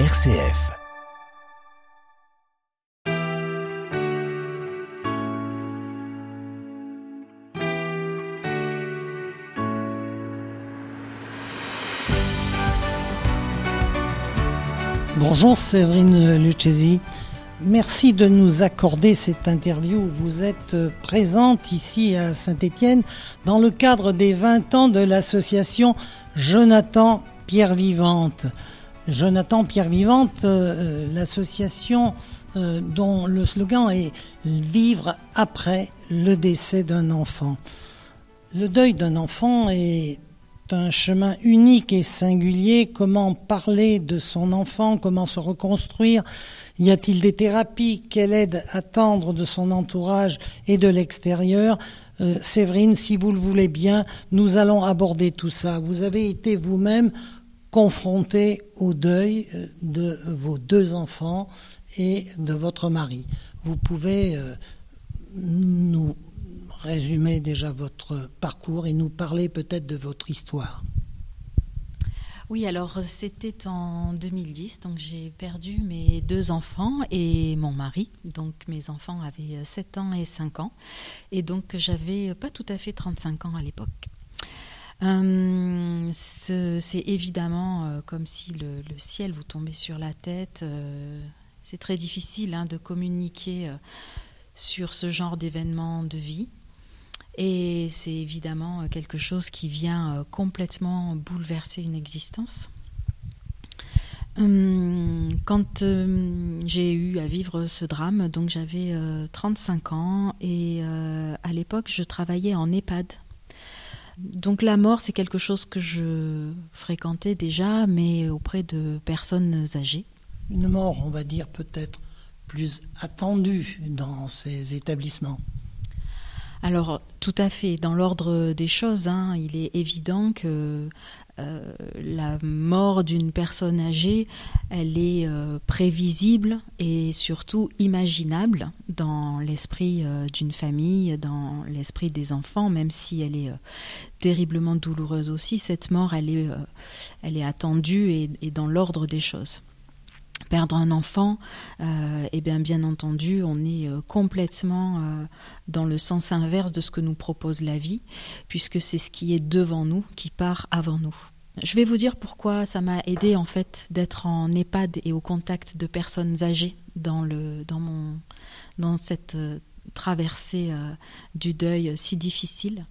RCF. Bonjour Séverine Lucchesi. Merci de nous accorder cette interview. Vous êtes présente ici à Saint-Étienne dans le cadre des 20 ans de l'association Jonathan Pierre Vivante. Jonathan Pierre Vivante, euh, l'association euh, dont le slogan est Vivre après le décès d'un enfant. Le deuil d'un enfant est un chemin unique et singulier. Comment parler de son enfant? Comment se reconstruire? Y a-t-il des thérapies? Quelle aide attendre de son entourage et de l'extérieur? Euh, Séverine, si vous le voulez bien, nous allons aborder tout ça. Vous avez été vous-même confronté au deuil euh, de vos deux enfants et de votre mari. Vous pouvez euh, nous résumer déjà votre parcours et nous parler peut-être de votre histoire. Oui, alors c'était en 2010, donc j'ai perdu mes deux enfants et mon mari. Donc mes enfants avaient 7 ans et 5 ans. Et donc j'avais pas tout à fait 35 ans à l'époque. Euh, c'est évidemment euh, comme si le, ciel vous tombait sur la tête. Euh, c'est très difficile hein, de communiquer sur ce genre d'événement de vie. Et c'est évidemment quelque chose qui vient complètement bouleverser une existence. Hum, quand j'ai eu à vivre ce drame, donc j'avais 35 ans et à l'époque je travaillais en EHPAD donc la mort, c'est quelque chose que je fréquentais déjà, mais auprès de personnes âgées. Une mort, on va dire, peut-être plus attendue dans ces établissements. Alors, tout à fait. Dans l'ordre des choses, hein, il est évident que euh, la mort d'une personne âgée, elle est euh, prévisible et surtout imaginable dans l'esprit euh, d'une famille, dans l'esprit des enfants, même si elle est terriblement douloureuse aussi. Cette mort, elle est, attendue et dans l'ordre des choses. Perdre un enfant, eh bien, bien entendu, on est complètement dans le sens inverse de ce que nous propose la vie, puisque c'est ce qui est devant nous qui part avant nous. Je vais vous dire pourquoi ça m'a aidé en fait d'être en EHPAD et au contact de personnes âgées dans le dans mon dans cette euh, traversée euh, du deuil si difficile.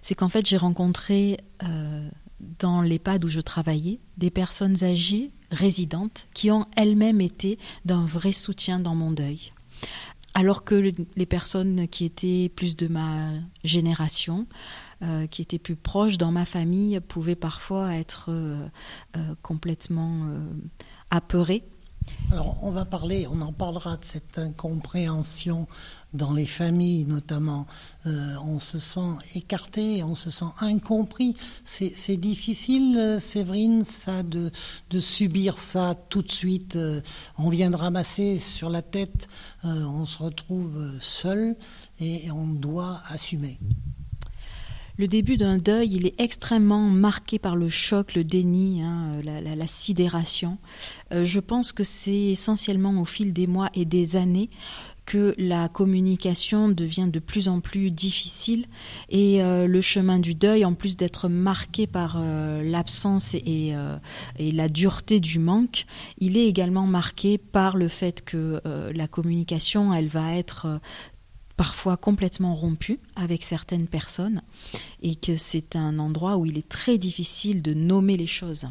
C'est qu'en fait j'ai rencontré euh, dans l'EHPAD où je travaillais des personnes âgées résidentes qui ont elles-mêmes été d'un vrai soutien dans mon deuil. Alors que les personnes qui étaient plus de ma génération, euh, qui étaient plus proches dans ma famille, pouvaient parfois être euh, euh, complètement apeurées alors, on va parler, on en parlera de cette incompréhension dans les familles notamment. Euh, on se sent écarté, on se sent incompris. C'est difficile, euh, Séverine, ça, de, subir ça tout de suite. Euh, on vient de ramasser sur la tête, on se retrouve seul et on doit assumer. Le début d'un deuil, il est extrêmement marqué par le choc, le déni, hein, la, sidération. Je pense que c'est essentiellement au fil des mois et des années que la communication devient de plus en plus difficile et euh, le chemin du deuil, en plus d'être marqué par euh, l'absence et, et, la dureté du manque, il est également marqué par le fait que la communication, elle va être parfois complètement rompu avec certaines personnes et que c'est un endroit où il est très difficile de nommer les choses.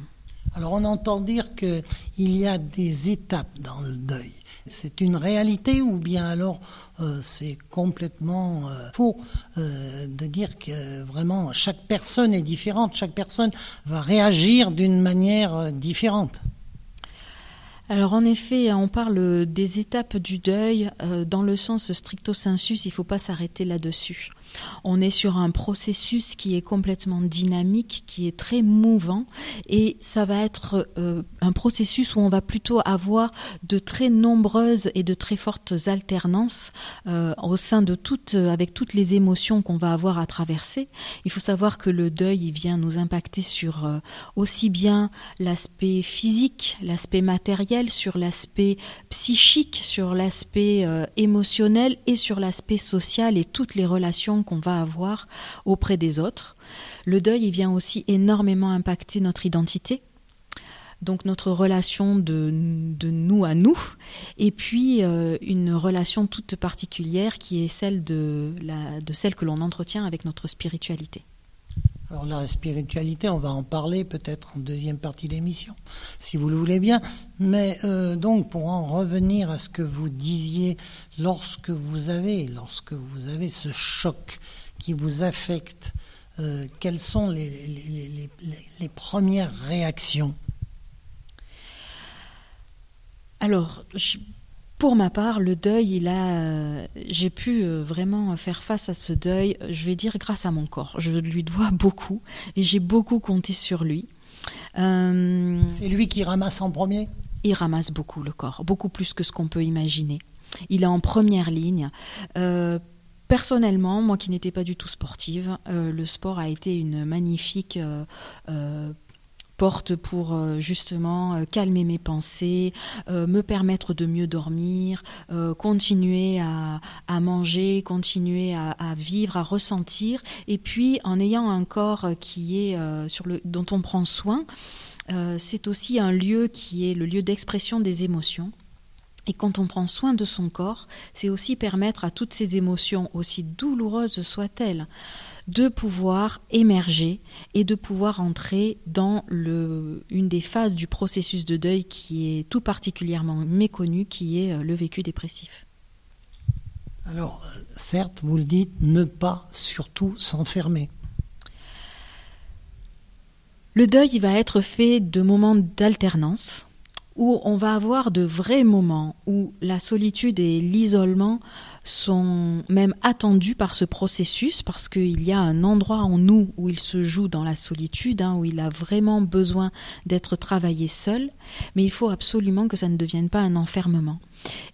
Alors on entend dire qu'il y a des étapes dans le deuil. C'est une réalité ou bien alors euh, c'est complètement euh, faux euh, de dire que vraiment chaque personne est différente, chaque personne va réagir d'une manière différente alors en effet, on parle des étapes du deuil dans le sens stricto sensus, il ne faut pas s'arrêter là-dessus. On est sur un processus qui est complètement dynamique, qui est très mouvant, et ça va être euh, un processus où on va plutôt avoir de très nombreuses et de très fortes alternances euh, au sein de toutes, avec toutes les émotions qu'on va avoir à traverser. Il faut savoir que le deuil, il vient nous impacter sur euh, aussi bien l'aspect physique, l'aspect matériel, sur l'aspect psychique, sur l'aspect émotionnel et sur l'aspect social et toutes les relations qu'on va avoir auprès des autres. Le deuil, il vient aussi énormément impacter notre identité, donc notre relation de, nous à nous, et puis euh, une relation toute particulière qui est celle de, celle que l'on entretient avec notre spiritualité. Alors la spiritualité, on va en parler peut-être en deuxième partie d'émission, si vous le voulez bien. Mais euh, donc pour en revenir à ce que vous disiez, lorsque vous avez, lorsque vous avez ce choc qui vous affecte, euh, quelles sont les, les premières réactions? Alors, je, pour ma part, le deuil, il a, j'ai pu euh, vraiment faire face à ce deuil, je vais dire grâce à mon corps. Je lui dois beaucoup et j'ai beaucoup compté sur lui. Euh, C'est lui qui ramasse en premier? Il ramasse beaucoup le corps, beaucoup plus que ce qu'on peut imaginer. Il est en première ligne. Euh, personnellement, moi qui n'étais pas du tout sportive, le sport a été une magnifique pour euh, justement euh, calmer mes pensées, euh, me permettre de mieux dormir, continuer à, manger, continuer à, vivre, à ressentir, et puis en ayant un corps qui est sur le dont on prend soin, c'est aussi un lieu qui est le lieu d'expression des émotions. Et quand on prend soin de son corps, c'est aussi permettre à toutes ces émotions, aussi douloureuses soient-elles, de pouvoir émerger et de pouvoir entrer dans le, une des phases du processus de deuil qui est tout particulièrement méconnue, qui est euh, le vécu dépressif. Alors, certes, vous le dites, ne pas surtout s'enfermer. Le deuil, il va être fait de moments d'alternance, où on va avoir de vrais moments où la solitude et l'isolement sont même attendus par ce processus parce qu'il y a un endroit en nous où il se joue dans la solitude, hein, où il a vraiment besoin d'être travaillé seul, mais il faut absolument que ça ne devienne pas un enfermement.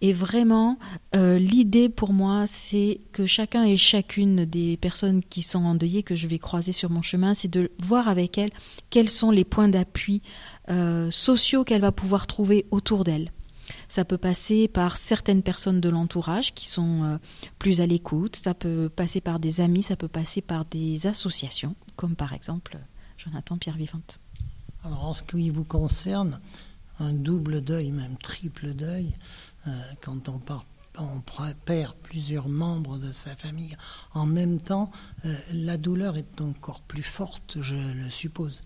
Et vraiment, euh, l'idée pour moi, c'est que chacun et chacune des personnes qui sont endeuillées, que je vais croiser sur mon chemin, c'est de voir avec elles quels sont les points d'appui euh, sociaux qu'elle va pouvoir trouver autour d'elle. Ça peut passer par certaines personnes de l'entourage qui sont euh, plus à l'écoute, ça peut passer par des amis, ça peut passer par des associations, comme par exemple Jonathan Pierre Vivante. Alors en ce qui vous concerne, un double deuil, même triple deuil, euh, quand on, on, perd plusieurs membres de sa famille en même temps, euh, la douleur est encore plus forte, je le suppose.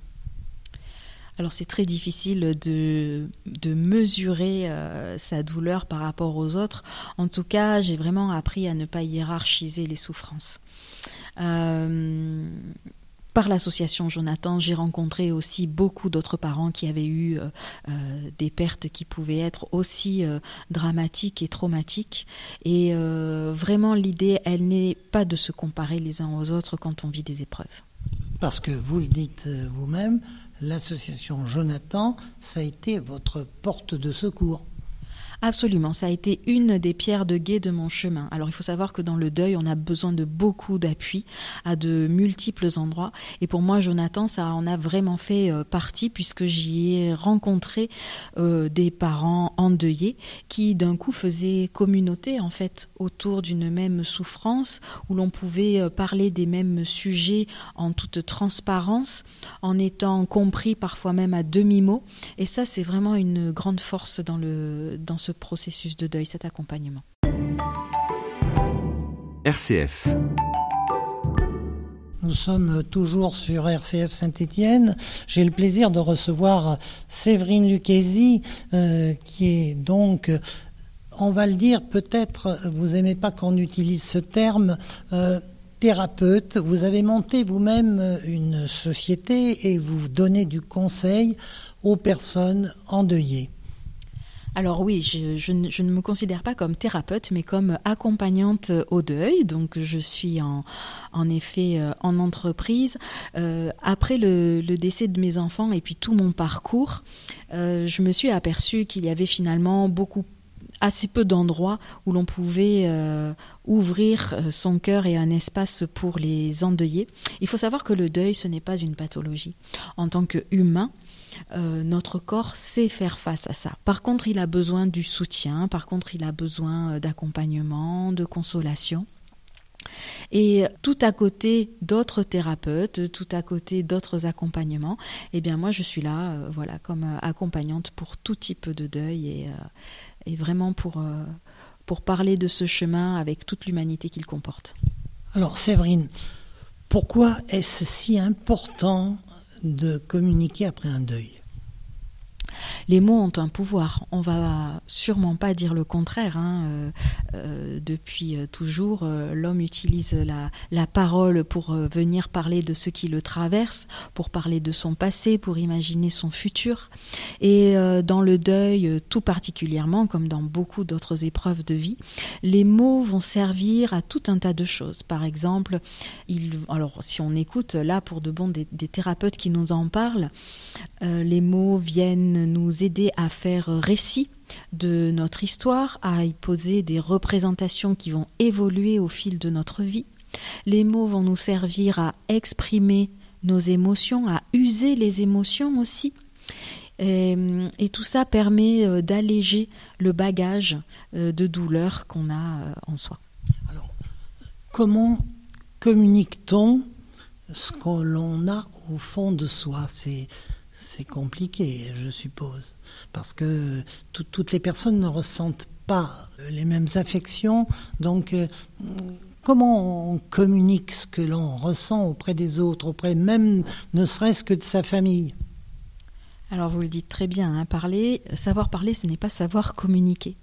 Alors c'est très difficile de, de mesurer euh, sa douleur par rapport aux autres. En tout cas, j'ai vraiment appris à ne pas hiérarchiser les souffrances. Euh, par l'association Jonathan, j'ai rencontré aussi beaucoup d'autres parents qui avaient eu euh, des pertes qui pouvaient être aussi dramatiques et traumatiques. Et vraiment, l'idée, elle n'est pas de se comparer les uns aux autres quand on vit des épreuves. Parce que vous le dites vous-même, l'association Jonathan, ça a été votre porte de secours. Absolument, ça a été une des pierres de guet de mon chemin. Alors il faut savoir que dans le deuil, on a besoin de beaucoup d'appui à de multiples endroits. Et pour moi, Jonathan, ça en a vraiment fait euh, partie puisque j'y ai rencontré euh, des parents endeuillés qui d'un coup faisaient communauté en fait autour d'une même souffrance où l'on pouvait euh, parler des mêmes sujets en toute transparence, en étant compris parfois même à demi-mot. Et ça, c'est vraiment une grande force dans le dans ce processus de deuil, cet accompagnement. RCF. Nous sommes toujours sur RCF Saint-Étienne. J'ai le plaisir de recevoir Séverine Lucchesi, euh, qui est donc, on va le dire, peut-être, vous aimez pas qu'on utilise ce terme, euh, thérapeute. Vous avez monté vous-même une société et vous donnez du conseil aux personnes endeuillées. Alors oui, je, ne, me considère pas comme thérapeute, mais comme accompagnante au deuil. Donc je suis en, effet euh, en entreprise. Euh, après le, décès de mes enfants et puis tout mon parcours, euh, je me suis aperçue qu'il y avait finalement beaucoup assez peu d'endroits où l'on pouvait ouvrir son cœur et un espace pour les endeuillés. Il faut savoir que le deuil, ce n'est pas une pathologie. En tant qu'humain, euh, notre corps sait faire face à ça. Par contre, il a besoin du soutien, par contre, il a besoin euh, d'accompagnement, de consolation. Et tout à côté d'autres thérapeutes, tout à côté d'autres accompagnements, eh bien moi je suis là, euh, voilà, comme accompagnante pour tout type de deuil et, et vraiment pour, pour parler de ce chemin avec toute l'humanité qu'il comporte. Alors Séverine, pourquoi est-ce si important de communiquer après un deuil les mots ont un pouvoir. On va sûrement pas dire le contraire. Hein. Euh, euh, depuis euh, toujours, l'homme utilise la, parole pour venir parler de ce qui le traverse, pour parler de son passé, pour imaginer son futur. Et dans le deuil, tout particulièrement, comme dans beaucoup d'autres épreuves de vie, les mots vont servir à tout un tas de choses. Par exemple, alors si on écoute là pour de bon des thérapeutes qui nous en parlent, les mots viennent nous aider à faire récit de notre histoire, à y poser des représentations qui vont évoluer au fil de notre vie. Les mots vont nous servir à exprimer nos émotions, à user les émotions aussi. Et, tout ça permet euh, d'alléger le bagage euh, de douleur qu'on a euh, en soi. Alors, comment communique-t-on ce que l'on a au fond de soi? C'est compliqué, je suppose, parce que toutes les personnes ne ressentent pas les mêmes affections. Donc, euh, comment on communique ce que l'on ressent auprès des autres, auprès même ne serait-ce que de sa famille? Alors vous le dites très bien, hein, parler, savoir parler, ce n'est pas savoir communiquer.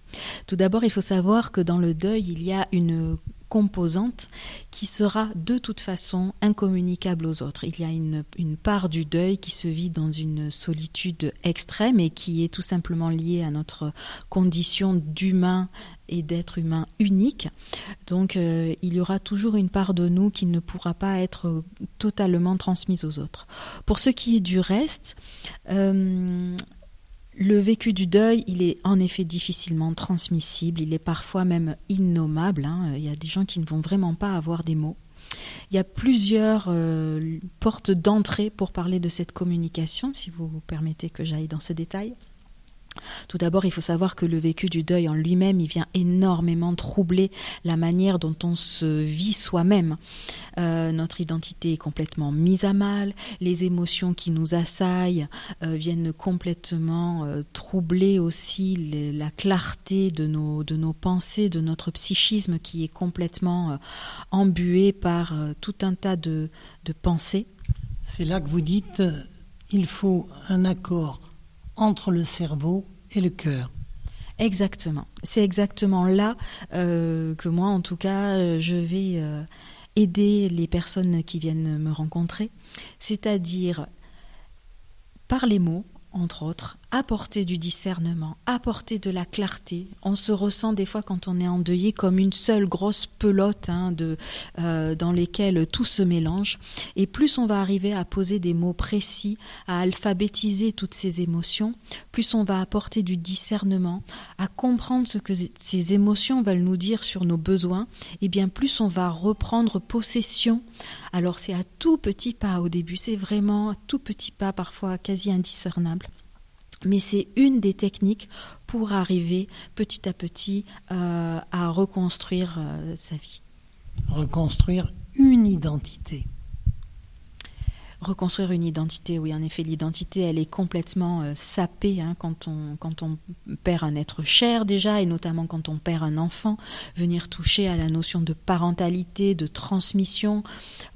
Tout d'abord, il faut savoir que dans le deuil, il y a une composante qui sera de toute façon incommunicable aux autres. Il y a une, part du deuil qui se vit dans une solitude extrême et qui est tout simplement liée à notre condition d'humain et d'être humain unique. Donc euh, il y aura toujours une part de nous qui ne pourra pas être totalement transmise aux autres. Pour ce qui est du reste, euh, le vécu du deuil, il est en effet difficilement transmissible, il est parfois même innommable. Hein. Il y a des gens qui ne vont vraiment pas avoir des mots. Il y a plusieurs euh, portes d'entrée pour parler de cette communication, si vous vous permettez que j'aille dans ce détail. Tout d'abord, il faut savoir que le vécu du deuil en lui-même, il vient énormément troubler la manière dont on se vit soi-même. Euh, notre identité est complètement mise à mal, les émotions qui nous assaillent euh, viennent complètement euh, troubler aussi la clarté de nos, pensées, de notre psychisme qui est complètement embué par tout un tas de pensées. C'est là que vous dites il faut un accord entre le cerveau et le cœur. Exactement. C'est exactement là euh, que moi, en tout cas, euh, je vais euh, aider les personnes qui viennent me rencontrer, c'est-à-dire par les mots, entre autres, apporter du discernement, apporter de la clarté. On se ressent des fois quand on est endeuillé comme une seule grosse pelote hein, de, euh, dans lesquelles tout se mélange. Et plus on va arriver à poser des mots précis, à alphabétiser toutes ces émotions, plus on va apporter du discernement, à comprendre ce que ces émotions veulent nous dire sur nos besoins, et bien plus on va reprendre possession. Alors c'est à tout petit pas au début, c'est vraiment tout petit pas, parfois quasi indiscernable mais c'est une des techniques pour arriver petit à petit euh, à reconstruire euh, sa vie. Reconstruire une identité reconstruire une identité. Oui, en effet, l'identité, elle est complètement euh, sapée hein, quand, on, quand on perd un être cher déjà, et notamment quand on perd un enfant. Venir toucher à la notion de parentalité, de transmission,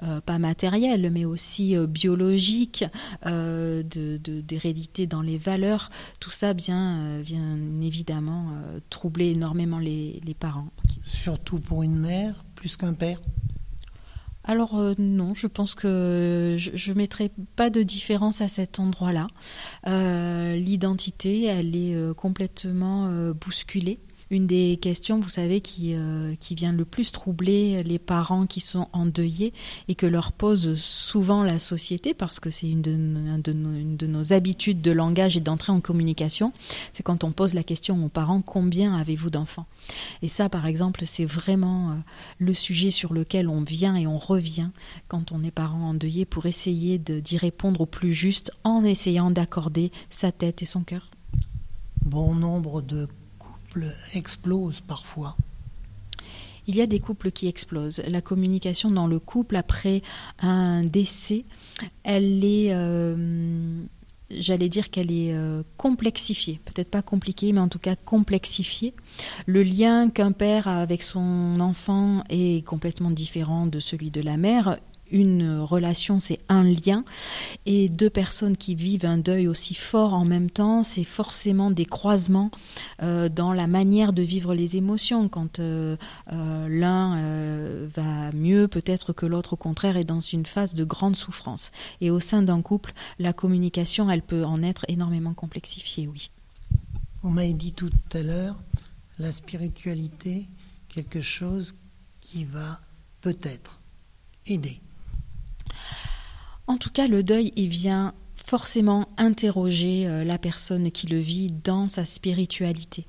euh, pas matérielle, mais aussi euh, biologique, d'hérédité de, dans les valeurs, tout ça bien, vient évidemment troubler énormément les, les parents. Surtout pour une mère, plus qu'un père? Alors euh, non, je pense que je ne mettrai pas de différence à cet endroit-là. Euh, l'identité, elle est complètement bousculée une des questions, vous savez, qui, euh, qui vient le plus troubler les parents qui sont endeuillés et que leur pose souvent la société, parce que c'est une de, de, nos habitudes de langage et d'entrée en communication, c'est quand on pose la question aux parents, combien avez-vous d'enfants? Et ça, par exemple, c'est vraiment euh, le sujet sur lequel on vient et on revient quand on est parent endeuillé pour essayer d'y répondre au plus juste en essayant d'accorder sa tête et son cœur. Bon nombre de explose parfois il y a des couples qui explosent. La communication dans le couple après un décès, elle est, euh, j'allais dire qu'elle est euh, complexifiée. Peut-être pas compliquée, mais en tout cas complexifiée. Le lien qu'un père a avec son enfant est complètement différent de celui de la mère une relation, c'est un lien, et deux personnes qui vivent un deuil aussi fort en même temps, c'est forcément des croisements euh, dans la manière de vivre les émotions. Quand euh, euh, l'un va mieux, peut-être que l'autre, au contraire, est dans une phase de grande souffrance. Et au sein d'un couple, la communication, elle peut en être énormément complexifiée, oui. On m'a dit tout à l'heure, la spiritualité, quelque chose qui va peut-être aider. En tout cas, le deuil, il vient forcément interroger euh, la personne qui le vit dans sa spiritualité.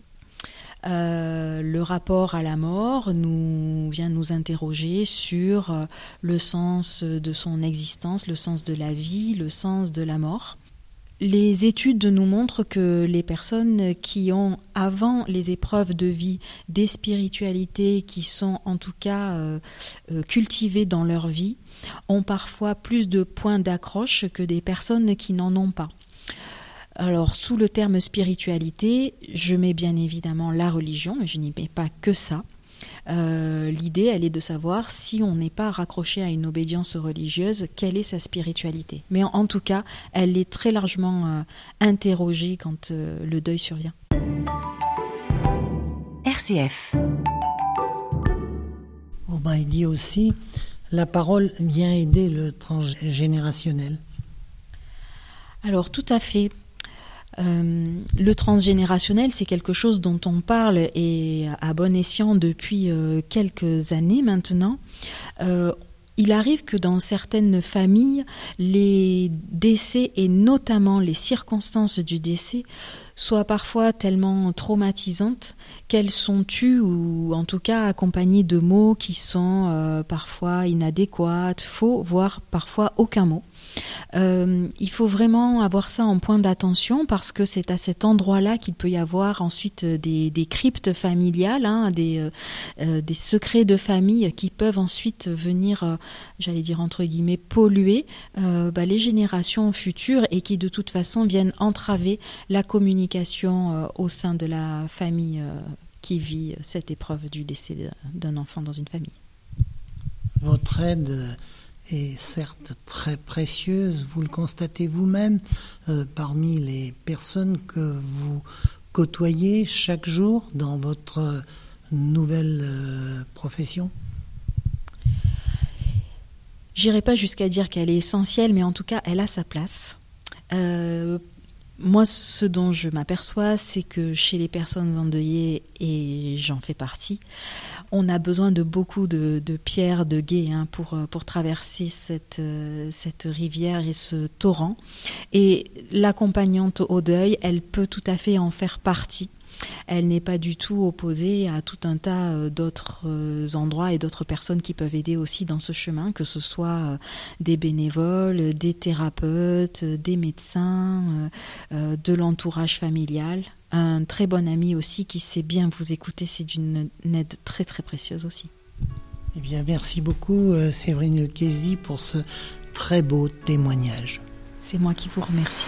Euh, le rapport à la mort nous vient nous interroger sur euh, le sens de son existence, le sens de la vie, le sens de la mort. Les études nous montrent que les personnes qui ont, avant les épreuves de vie, des spiritualités qui sont en tout cas cultivées dans leur vie, ont parfois plus de points d'accroche que des personnes qui n'en ont pas. Alors, sous le terme spiritualité, je mets bien évidemment la religion, mais je n'y mets pas que ça. Euh, l'idée, elle est de savoir si on n'est pas raccroché à une obédience religieuse, quelle est sa spiritualité. Mais en, tout cas, elle est très largement euh, interrogée quand euh, le deuil survient. RCF. On m'a dit aussi la parole vient aider le transgénérationnel Alors tout à fait. Euh, le transgénérationnel, c'est quelque chose dont on parle et à bon escient depuis euh, quelques années maintenant. Euh, il arrive que dans certaines familles, les décès et notamment les circonstances du décès soient parfois tellement traumatisantes qu'elles sont tues ou en tout cas accompagnées de mots qui sont euh, parfois inadéquats, faux, voire parfois aucun mot. Euh, il faut vraiment avoir ça en point d'attention parce que c'est à cet endroit-là qu'il peut y avoir ensuite des, cryptes familiales, hein, des, euh, des secrets de famille qui peuvent ensuite venir, j'allais dire entre guillemets, polluer bah, les générations futures et qui de toute façon viennent entraver la communication au sein de la famille qui vit cette épreuve du décès d'un enfant dans une famille. Votre aide est certes très précieuse, vous le constatez vous-même, euh, parmi les personnes que vous côtoyez chaque jour dans votre nouvelle euh, profession? J'irai pas jusqu'à dire qu'elle est essentielle, mais en tout cas, elle a sa place. Euh, moi, ce dont je m'aperçois, c'est que chez les personnes endeuillées, et j'en fais partie, on a besoin de beaucoup de, pierres, de guets hein, pour, euh, traverser cette, euh, cette rivière et ce torrent. Et l'accompagnante au deuil, elle peut tout à fait en faire partie. Elle n'est pas du tout opposée à tout un tas euh, d'autres endroits et d'autres personnes qui peuvent aider aussi dans ce chemin, que ce soit des bénévoles, des thérapeutes, des médecins, de l'entourage familial. Un très bon ami aussi qui sait bien vous écouter, c'est d'une aide très très précieuse aussi. Eh bien, merci beaucoup Séverine Lequesi pour ce très beau témoignage. C'est moi qui vous remercie.